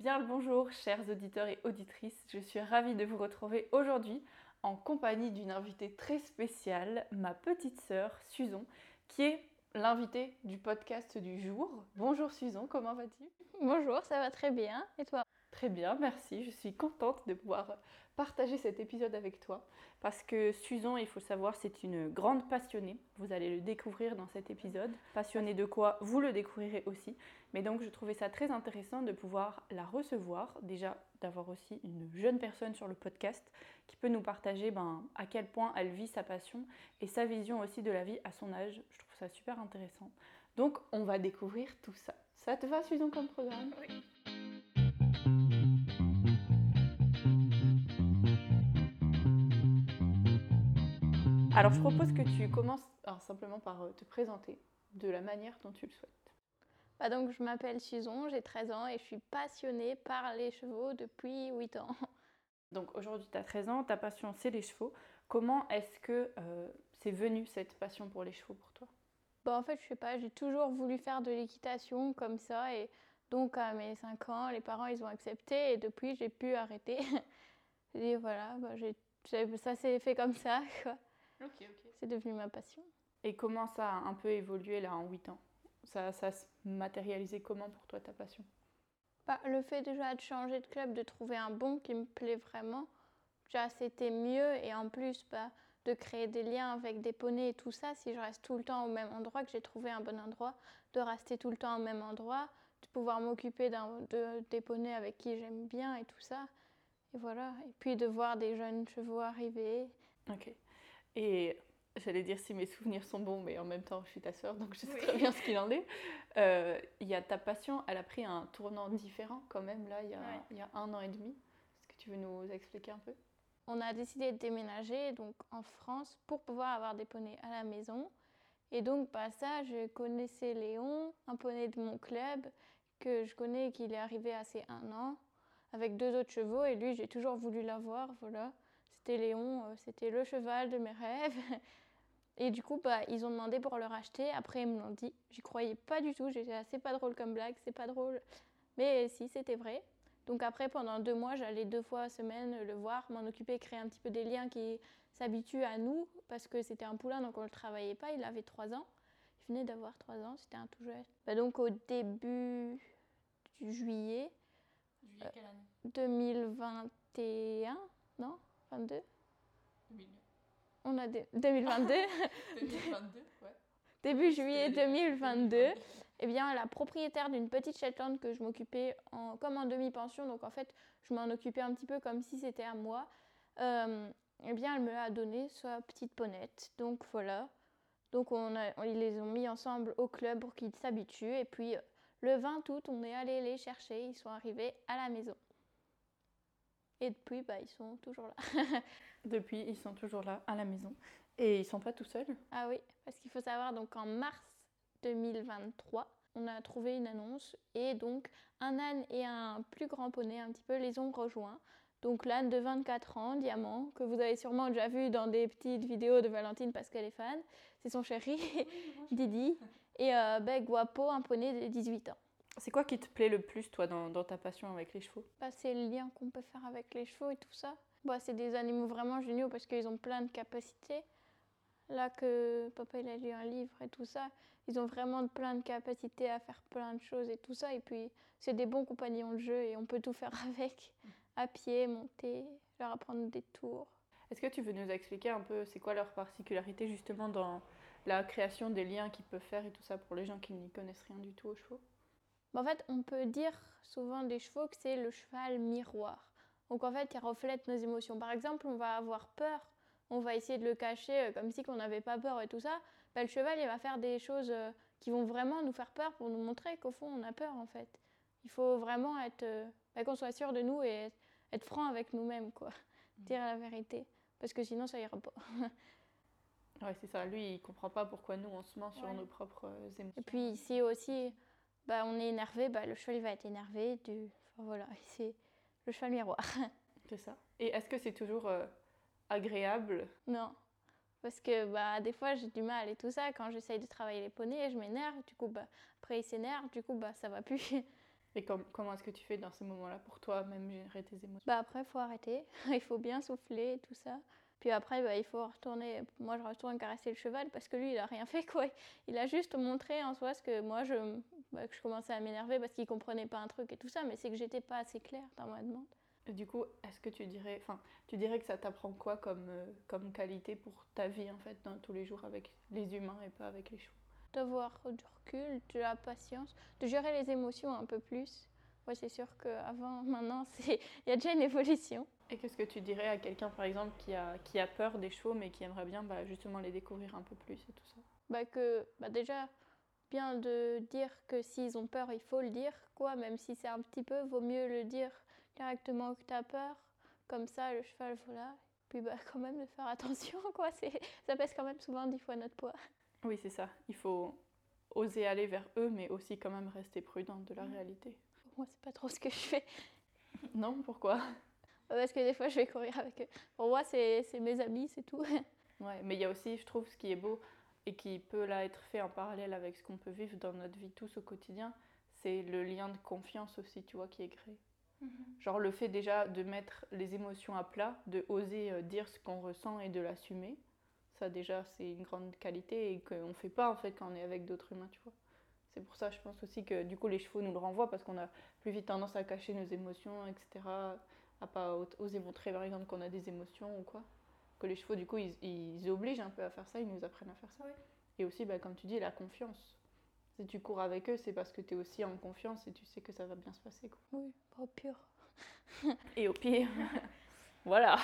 Bien le bonjour, chers auditeurs et auditrices. Je suis ravie de vous retrouver aujourd'hui en compagnie d'une invitée très spéciale, ma petite sœur Susan, qui est l'invitée du podcast du jour. Bonjour Susan, comment vas-tu? Bonjour, ça va très bien. Et toi? Très bien, merci. Je suis contente de pouvoir partager cet épisode avec toi parce que Susan, il faut savoir, c'est une grande passionnée. Vous allez le découvrir dans cet épisode. Passionnée de quoi Vous le découvrirez aussi. Mais donc, je trouvais ça très intéressant de pouvoir la recevoir. Déjà, d'avoir aussi une jeune personne sur le podcast qui peut nous partager ben, à quel point elle vit sa passion et sa vision aussi de la vie à son âge. Je trouve ça super intéressant. Donc, on va découvrir tout ça. Ça te va, Susan, comme programme? Oui. Alors je propose que tu commences simplement par euh, te présenter de la manière dont tu le souhaites. Bah donc je m'appelle Susan, j'ai 13 ans et je suis passionnée par les chevaux depuis 8 ans. Donc aujourd'hui tu as 13 ans, ta passion c'est les chevaux. Comment est-ce que euh, c'est venu cette passion pour les chevaux pour toi? Bah en fait je sais pas, j'ai toujours voulu faire de l'équitation comme ça et donc à mes 5 ans les parents ils ont accepté et depuis j'ai pu arrêter. et voilà, bah, ça s'est fait comme ça quoi. C'est devenu ma passion. Et comment ça a un peu évolué là en 8 ans? Ça, ça se matérialisé comment pour toi ta passion? Bah, Le fait déjà de changer de club, de trouver un bon qui me plaît vraiment, déjà c'était mieux et en plus bah, de créer des liens avec des poneys et tout ça, si je reste tout le temps au même endroit, que j'ai trouvé un bon endroit, de rester tout le temps au même endroit, de pouvoir m'occuper de, des poneys avec qui j'aime bien et tout ça. Et voilà. Et puis de voir des jeunes chevaux arriver. Ok. Et j'allais dire si mes souvenirs sont bons, mais en même temps, je suis ta sœur, donc je sais très bien ce qu'il en est. Euh, il y a ta passion, elle a pris un tournant différent quand même, là, il y a, il y a un an et demi. Est-ce que tu veux nous expliquer un peu? On a décidé de déménager donc, en France pour pouvoir avoir des poneys à la maison. Et donc, bah, ça, je connaissais Léon, un poney de mon club, que je connais qu'il est arrivé à ses un an, avec deux autres chevaux, et lui, j'ai toujours voulu l'avoir, voilà. C'était Léon, euh, c'était le cheval de mes rêves. Et du coup, bah, ils ont demandé pour le racheter. Après, ils me l'ont dit. J'y croyais pas du tout. J'étais assez pas drôle comme blague, c'est pas drôle. Mais si, c'était vrai. Donc après, pendant deux mois, j'allais deux fois par semaine le voir, m'en occuper, créer un petit peu des liens qui s'habituent à nous, parce que c'était un poulain, donc on ne le travaillait pas. Il avait trois ans. Il venait d'avoir trois ans, c'était un tout jeune. Bah, donc au début du juillet, juillet quelle année? 2021, non? 22 On a 2022. 2022, ouais. Début juillet 2022. Eh bien, la propriétaire d'une petite Shetland que je m'occupais en, comme en demi-pension, donc en fait, je m'en occupais un petit peu comme si c'était à moi. Euh, eh bien, elle me l'a donné, sa petite ponette. Donc voilà. Donc on, a, ils les ont mis ensemble au club pour qu'ils s'habituent. Et puis le 20 août, on est allé les chercher. Ils sont arrivés à la maison. Et depuis, bah, ils sont toujours là. depuis, ils sont toujours là, à la maison. Et ils sont pas tout seuls Ah oui, parce qu'il faut savoir, donc en mars 2023, on a trouvé une annonce et donc un âne et un plus grand poney un petit peu les ont rejoints. Donc l'âne de 24 ans, Diamant, que vous avez sûrement déjà vu dans des petites vidéos de Valentine parce qu'elle est fan, c'est son chéri, Didi. Et euh, ben, Guapo, un poney de 18 ans. C'est quoi qui te plaît le plus, toi, dans, ta passion avec les chevaux? Bah, C'est le lien qu'on peut faire avec les chevaux et tout ça. Bah, c'est des animaux vraiment géniaux parce qu'ils ont plein de capacités. Là que papa il a lu un livre et tout ça, ils ont vraiment plein de capacités à faire plein de choses et tout ça. Et puis c'est des bons compagnons de jeu et on peut tout faire avec, à pied, monter, leur apprendre des tours. Est-ce que tu veux nous expliquer un peu c'est quoi leur particularité justement dans la création des liens qu'ils peuvent faire et tout ça pour les gens qui n'y connaissent rien du tout aux chevaux? En fait, on peut dire souvent des chevaux que c'est le cheval miroir. Donc en fait, il reflète nos émotions. Par exemple, on va avoir peur, on va essayer de le cacher euh, comme si on n'avait pas peur et tout ça. Bah, le cheval, il va faire des choses euh, qui vont vraiment nous faire peur pour nous montrer qu'au fond, on a peur en fait. Il faut vraiment être, euh, bah, qu'on soit sûr de nous et être, franc avec nous-mêmes, quoi. Mmh. Dire la vérité, parce que sinon, ça ira pas. ouais, c'est ça. Lui, il comprend pas pourquoi nous on se ment sur nos propres émotions. Et puis ici aussi, bah, on est énervé, bah, le cheval va être énervé. Du... Enfin, voilà, c'est le cheval miroir. c'est ça. Et est-ce que c'est toujours euh, agréable? Non. Parce que bah, des fois, j'ai du mal et tout ça. Quand j'essaye de travailler les poneys, je m'énerve. Du coup, bah, après, ils s'énervent. Du coup, bah, ça va plus. Et comment est-ce que tu fais dans ces moments-là pour toi, même gérer tes émotions? Bah après, il faut arrêter. il faut bien souffler et tout ça. Puis après, bah, il faut retourner. Moi, je retourne caresser le cheval parce que lui, il a rien fait quoi. Il a juste montré en soi ce que moi, je, bah, que je commençais à m'énerver parce qu'il comprenait pas un truc et tout ça, mais c'est que j'étais pas assez claire dans ma demande. Et du coup, est-ce que tu dirais, enfin, tu dirais que ça t'apprend quoi comme, euh, comme qualité pour ta vie en fait, dans tous les jours avec les humains et pas avec les chevaux D'avoir du recul, de la patience, de gérer les émotions un peu plus. Ouais, c'est sûr qu'avant, maintenant, il y a déjà une évolution. Et qu'est-ce que tu dirais à quelqu'un, par exemple, qui a, qui a peur des chevaux, mais qui aimerait bien bah, justement les découvrir un peu plus et tout ça? Bah que, bah Déjà, bien de dire que s'ils ont peur, il faut le dire, quoi, même si c'est un petit peu, vaut mieux le dire directement que tu as peur. Comme ça, le cheval, voilà. Puis bah, quand même de faire attention, quoi. Ça pèse quand même souvent dix fois notre poids. Oui, c'est ça. Il faut oser aller vers eux, mais aussi quand même rester prudente de la réalité. Moi, c'est pas trop ce que je fais. Non, pourquoi? Parce que des fois, je vais courir avec eux. Pour moi, c'est mes amis, c'est tout. Ouais, mais il y a aussi, je trouve, ce qui est beau et qui peut là être fait en parallèle avec ce qu'on peut vivre dans notre vie tous au quotidien, c'est le lien de confiance aussi, tu vois, qui est créé. Mhm. Genre le fait déjà de mettre les émotions à plat, de oser euh, dire ce qu'on ressent et de l'assumer, ça déjà c'est une grande qualité et qu'on ne fait pas en fait quand on est avec d'autres humains, tu vois. C'est pour ça, je pense aussi que du coup les chevaux nous le renvoient parce qu'on a plus vite tendance à cacher nos émotions, etc à pas oser montrer par exemple qu'on a des émotions ou quoi. Que les chevaux, du coup, ils, obligent un peu à faire ça, ils nous apprennent à faire ça. Et aussi, bah, comme tu dis, la confiance. Si tu cours avec eux, c'est parce que tu es aussi en confiance et tu sais que ça va bien se passer. Quoi. Oui, au pire. et au pire. voilà.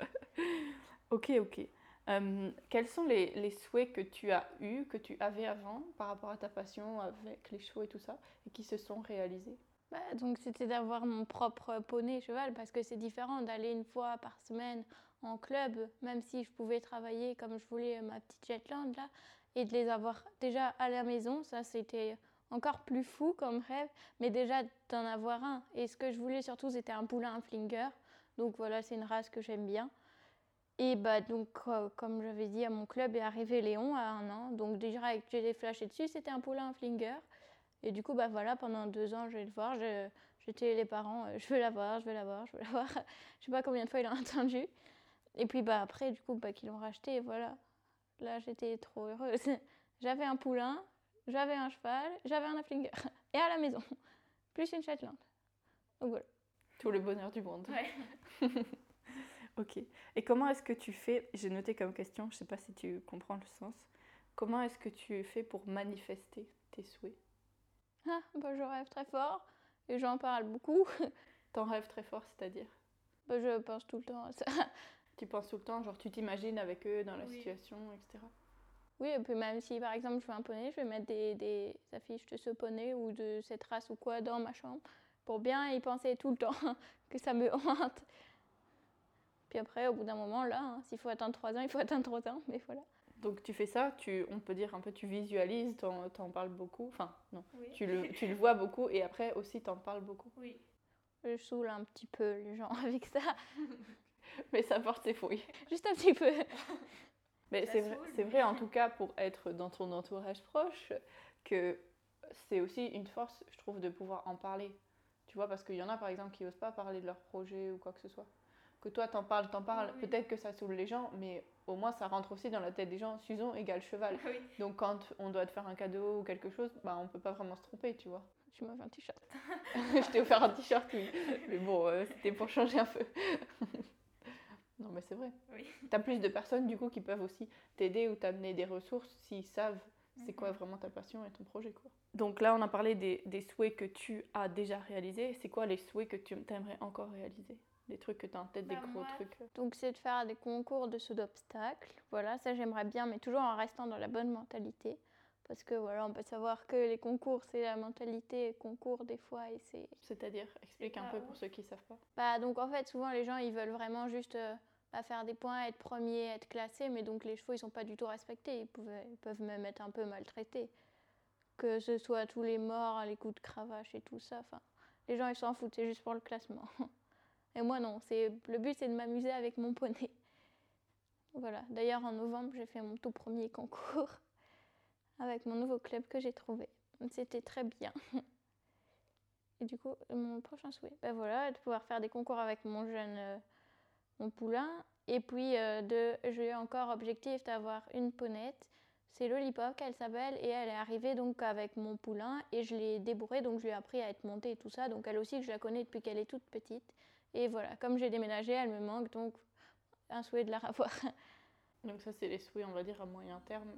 ok, ok. Euh, quels sont les, les, souhaits que tu as eus, que tu avais avant par rapport à ta passion avec les chevaux et tout ça, et qui se sont réalisés? Bah, donc c'était d'avoir mon propre poney cheval parce que c'est différent d'aller une fois par semaine en club, même si je pouvais travailler comme je voulais ma petite Jetland là, et de les avoir déjà à la maison, ça c'était encore plus fou comme rêve, mais déjà d'en avoir un. Et ce que je voulais surtout c'était un poulain un flinger, donc voilà c'est une race que j'aime bien. Et bah donc euh, comme j'avais dit à mon club est arrivé Léon à un an, donc déjà avec j'ai flashé dessus c'était un poulain un flinger. Et du coup, bah voilà, pendant deux ans, je vais le voir. J'étais les parents, euh, je veux la voir, je veux la voir, je veux la voir. je sais pas combien de fois il a entendu. Et puis bah après, du coup, bah, qu'ils l'ont racheté, et voilà. Là, j'étais trop heureuse. J'avais un poulain, j'avais un cheval, j'avais un afflinger. Et à la maison, plus une Shetland. Donc voilà. Tout le bonheur du monde. Ouais. ok. Et comment est-ce que tu fais J'ai noté comme question, je sais pas si tu comprends le sens. Comment est-ce que tu fais pour manifester tes souhaits? Ah, bah, je rêve très fort et j'en parle beaucoup. T'en rêves très fort, c'est-à-dire? Bah, Je pense tout le temps à ça. Tu penses tout le temps, genre tu t'imagines avec eux dans la situation, etc. Oui, et puis même si par exemple je veux un poney, je vais mettre des, des affiches de ce poney ou de cette race ou quoi dans ma chambre pour bien y penser tout le temps, que ça me hante. Puis après, au bout d'un moment, là, hein, s'il faut attendre trois ans, il faut attendre trois ans, mais voilà. Donc tu fais ça, tu, on peut dire un peu, tu visualises, tu en parles beaucoup, enfin non, tu, le, tu le vois beaucoup et après aussi tu en parles beaucoup. Oui. Je saoule un petit peu les gens avec ça. Mais ça porte ses fruits. Juste un petit peu. Mais c'est vrai, c'est vrai en tout cas pour être dans ton entourage proche que c'est aussi une force, je trouve, de pouvoir en parler. Tu vois, parce qu'il y en a par exemple qui n'osent pas parler de leur projet ou quoi que ce soit. Que toi t'en parles, t'en parles, peut-être que ça saoule les gens, mais au moins ça rentre aussi dans la tête des gens, Susan égale cheval. Donc quand on doit te faire un cadeau ou quelque chose, bah, on peut pas vraiment se tromper, tu vois. Tu m'as fait un t-shirt. je t'ai offert un t-shirt, oui. Mais bon, euh, c'était pour changer un peu. Non, mais c'est vrai. Oui. Tu as plus de personnes, du coup, qui peuvent aussi t'aider ou t'amener des ressources s'ils savent c'est quoi mhm. vraiment ta passion et ton projet. quoi. Donc là, on a parlé des, des souhaits que tu as déjà réalisés. C'est quoi les souhaits que tu aimerais encore réaliser? Des trucs que tu as en tête, des bah, gros trucs Donc c'est de faire des concours de saut d'obstacles. Voilà, ça j'aimerais bien, mais toujours en restant dans la bonne mentalité. Parce que voilà, on peut savoir que les concours, c'est la mentalité concours des fois et c'est... C'est-à-dire, explique un peu pour ceux qui ne savent pas. Bah donc en fait, souvent les gens, ils veulent vraiment juste euh, bah, faire des points, être premier, être classé, mais donc les chevaux, ils sont pas du tout respectés. Ils, peuvent, ils peuvent même être un peu maltraités. Que ce soit tous les morts, les coups de cravache et tout ça. Enfin, les gens, ils s'en foutent, c'est juste pour le classement. Et moi, non. C'est, le but, c'est de m'amuser avec mon poney. Voilà. D'ailleurs, en novembre, j'ai fait mon tout premier concours avec mon nouveau club que j'ai trouvé. C'était très bien. Et du coup, mon prochain souhait, ben voilà, de pouvoir faire des concours avec mon jeune, euh, mon poulain. Et puis, euh, j'ai encore objectif d'avoir une ponette. C'est Lollipop qu'elle s'appelle et elle est arrivée donc avec mon poulain et je l'ai débourrée donc je lui ai appris à être montée et tout ça. Donc elle aussi, je la connais depuis qu'elle est toute petite. Et voilà, comme j'ai déménagé, elle me manque donc un souhait de la revoir. Donc ça, c'est les souhaits, on va dire, à moyen terme.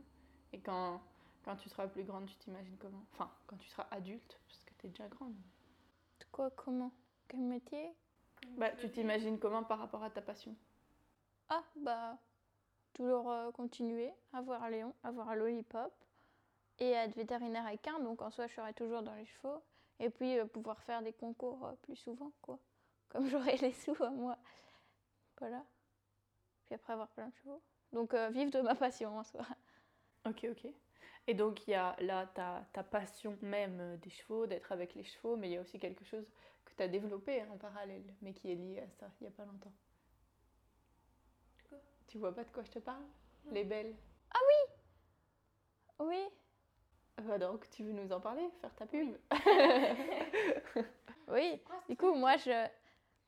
Et quand, quand tu seras plus grande, tu t'imagines comment? Enfin, quand tu seras adulte, parce que tu es déjà grande. Quoi, comment? Quel métier? Bah, tu t'imagines comment par rapport à ta passion Ah, bah, toujours euh, continuer à voir Léon, à voir Lollipop et à être vétérinaire équin. Donc en soi, je serai toujours dans les chevaux. Et puis euh, pouvoir faire des concours euh, plus souvent, quoi. Comme j'aurai les sous à moi. Voilà. Puis après avoir plein de chevaux. Donc euh, vivre de ma passion en soi. Ok, ok. Et donc, il y a là ta, ta passion même euh, des chevaux, d'être avec les chevaux, mais il y a aussi quelque chose que tu as développé hein, en parallèle, mais qui est lié à ça, il n'y a pas longtemps. Tu vois pas de quoi je te parle? Les belles. Oui, Bah donc, tu veux nous en parler Faire ta pub? Oui. Du coup, moi, je.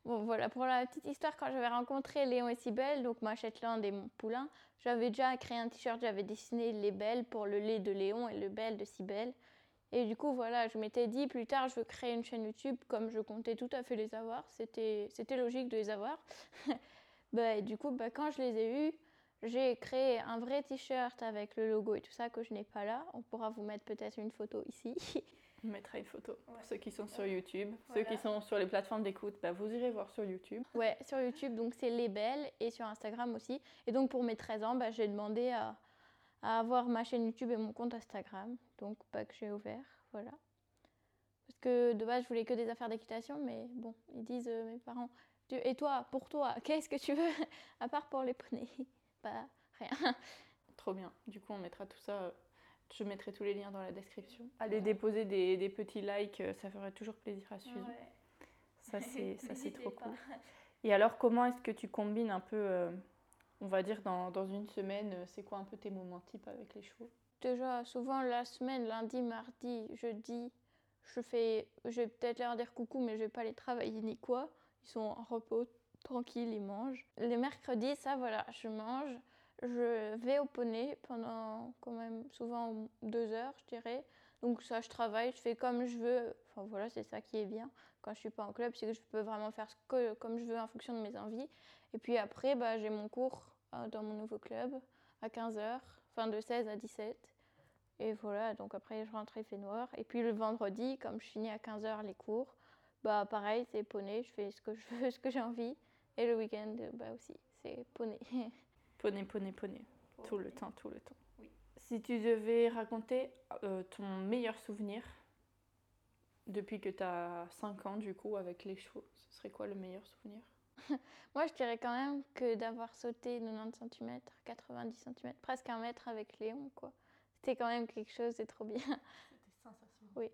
Bon, voilà, pour la petite histoire, quand j'avais rencontré Léon et Cybèle, donc ma Shetland et mon poulain, j'avais déjà créé un t-shirt, j'avais dessiné les belles pour le lait de Léon et le belle de Cybèle. Et du coup, voilà, je m'étais dit plus tard, je veux créer une chaîne YouTube comme je comptais tout à fait les avoir. C'était c'était logique de les avoir. bah, et du coup, bah, quand je les ai eus, j'ai créé un vrai t-shirt avec le logo et tout ça que je n'ai pas là. On pourra vous mettre peut-être une photo ici. On mettra une photo. Pour ceux qui sont sur YouTube, Voilà. ceux qui sont sur les plateformes d'écoute, bah, vous irez voir sur YouTube. Ouais, sur YouTube, donc c'est Les Belles et sur Instagram aussi. Et donc pour mes 13 ans, bah, j'ai demandé à, à avoir ma chaîne YouTube et mon compte Instagram, donc pas que j'ai ouvert, voilà. Parce que de base, je voulais que des affaires d'équitation, mais bon, ils disent euh, mes parents, Tu- et toi, pour toi, qu'est-ce que tu veux? À part pour les poneys Bah rien. Trop bien. Du coup, on mettra tout ça. Je mettrai tous les liens dans la description. Allez déposer des, des petits likes, euh, ça ferait toujours plaisir à Suze. Ça, c'est ça, c'est trop cool. Et alors, comment est-ce que tu combines un peu, euh, on va dire, dans, dans une semaine, euh, c'est quoi un peu tes moments types avec les chevaux? Déjà, souvent la semaine, lundi, mardi, jeudi, je fais, je vais peut-être leur dire coucou, mais je vais pas les travailler ni quoi. Ils sont en repos, tranquilles, ils mangent. Les mercredis, ça voilà, je mange. Je vais au poney pendant quand même souvent deux heures, je dirais. Donc ça, je travaille, je fais comme je veux. Enfin voilà, c'est ça qui est bien quand je suis pas en club, c'est que je peux vraiment faire ce que, comme je veux en fonction de mes envies. Et puis après, bah, j'ai mon cours euh, dans mon nouveau club à 15h, enfin de 16 à 17. Et voilà, donc après je rentre, il fait noir. Et puis le vendredi, comme je finis à 15h les cours, bah pareil, c'est poney, je fais ce que je veux, ce que j'ai envie. Et le week-end, bah aussi, c'est poney. Poney, poney, poney. Tout le temps, tout le temps. Si tu devais raconter euh, ton meilleur souvenir depuis que tu as 5 ans, du coup, avec les chevaux, ce serait quoi le meilleur souvenir? Moi, je dirais quand même que d'avoir sauté 90 cm, 90 cm, presque un mètre avec Léon, quoi. C'était quand même quelque chose, c'est trop bien. C'était sensationnel.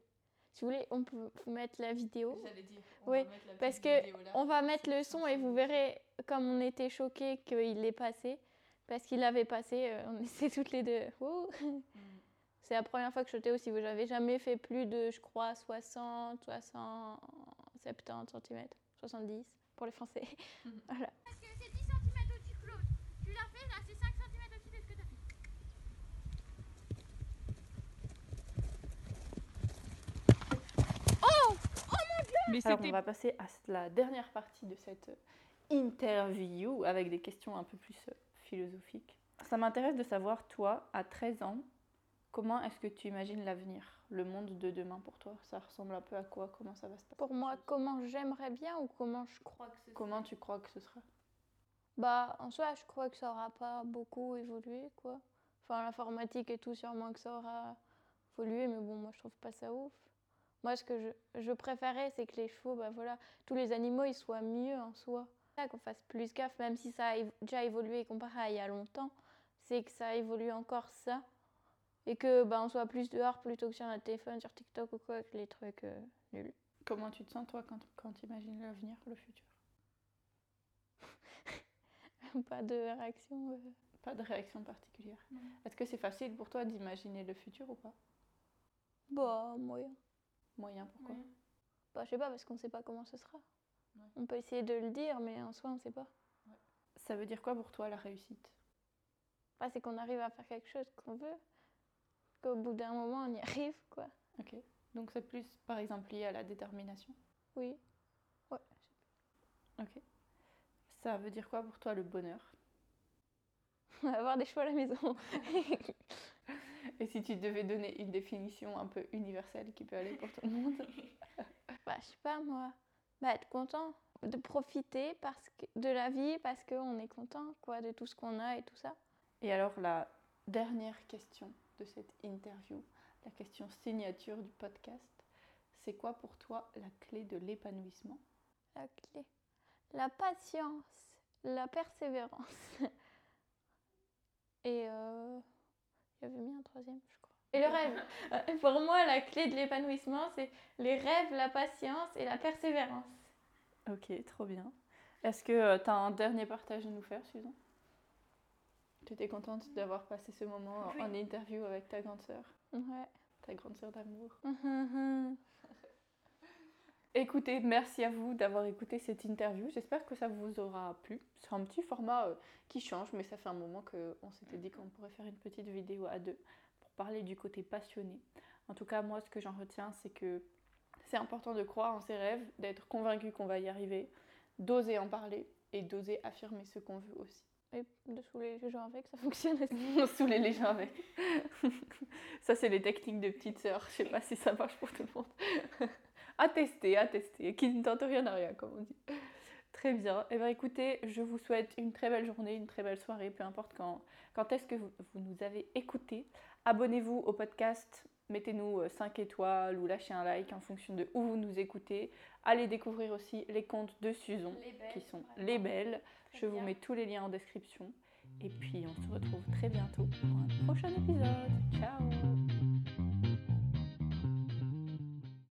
Si vous voulez, on peut mettre la vidéo. J'allais dire. Oui, parce que On va mettre le son et vous verrez comme on était choqués qu'il est passé. Parce qu'il avait passé, euh, on était toutes les deux. Wouh C'est la première fois que je sautais aussi. J'avais jamais fait plus de, je crois, 60, 60, 70 cm, 70 pour les Français. voilà. Parce que c'est 10 cm au-dessus de Claude. Tu l'as fait, là, c'est 5 cm au-dessus de ce que tu as fait. Mais Alors, on va passer à la dernière partie de cette interview avec des questions un peu plus Ça m'intéresse de savoir, toi, à 13 ans, comment est-ce que tu imagines l'avenir, le monde de demain pour toi? Ça ressemble un peu à quoi? Comment ça va se passer? Pour moi, comment j'aimerais bien ou comment je crois que ce Comment tu crois que ce sera? Bah, en soi, je crois que ça aura pas beaucoup évolué, quoi. Enfin, l'informatique et tout, sûrement que ça aura évolué, mais bon, moi, je trouve pas ça ouf. Moi, ce que je, je préférais, c'est que les chevaux, bah voilà, tous les animaux, ils soient mieux en soi. Qu'on fasse plus gaffe, même si ça a déjà évolué comparé à il y a longtemps, c'est que ça évolue encore ça. Et que, bah, on soit plus dehors plutôt que sur notre téléphone, sur TikTok ou quoi, que les trucs euh, nuls. Comment tu te sens, toi, quand, quand tu imagines l'avenir, le futur? Pas de réaction. euh. Pas de réaction particulière. Est-ce que c'est facile pour toi d'imaginer le futur ou pas? Bah, moyen. Moyen, pourquoi? Bah, je sais pas, parce qu'on sait pas comment ce sera. Ouais. On peut essayer de le dire, mais en soi, on sait pas. Ça veut dire quoi pour toi la réussite? Bah, c'est qu'on arrive à faire quelque chose qu'on veut. Qu'au bout d'un moment, on y arrive, quoi. Ok. Donc c'est plus par exemple lié à la détermination? Oui. Ok. Ça veut dire quoi pour toi le bonheur? Avoir des choix à la maison. Et si tu devais donner une définition un peu universelle qui peut aller pour tout le monde? Bah, je sais pas, moi. Bah, être content. De profiter parce que, de la vie parce qu'on est content, quoi, de tout ce qu'on a et tout ça. Et alors la dernière question de cette interview, la question signature du podcast, c'est quoi pour toi la clé de l'épanouissement? La clé. La patience, la persévérance. Et euh, j'avais mis un troisième, je crois. Et le rêve. Euh, Pour moi, la clé de l'épanouissement, c'est les rêves, la patience et la persévérance. Ok, trop bien. Est-ce que tu as un dernier partage à nous faire, Susan? Tu étais contente d'avoir passé ce moment en- en interview avec ta grande sœur, Ouais. ta grande sœur d'amour. Écoutez, merci à vous d'avoir écouté cette interview. J'espère que ça vous aura plu. C'est un petit format euh, qui change, mais ça fait un moment qu'on s'était dit qu'on pourrait faire une petite vidéo à deux parler du côté passionné. En tout cas, moi, ce que j'en retiens, c'est que c'est important de croire en ses rêves, d'être convaincu qu'on va y arriver, d'oser en parler et d'oser affirmer ce qu'on veut aussi. Et de saouler les gens avec, ça fonctionne aussi. Saouler les gens avec. ça, c'est les techniques de petite sœur. Je sais pas si ça marche pour tout le monde. à tester, à tester. Qui ne tente rien à rien, comme on dit. Très bien. Eh bien, écoutez, je vous souhaite une très belle journée, une très belle soirée, peu importe quand, quand est-ce que vous, vous nous avez écoutés. Abonnez-vous au podcast, mettez-nous 5 étoiles ou lâchez un like en fonction de où vous nous écoutez. Allez découvrir aussi les comptes de Susan, qui sont les belles. Je vous mets tous les liens en description. Et puis, on se retrouve très bientôt pour un prochain épisode. Ciao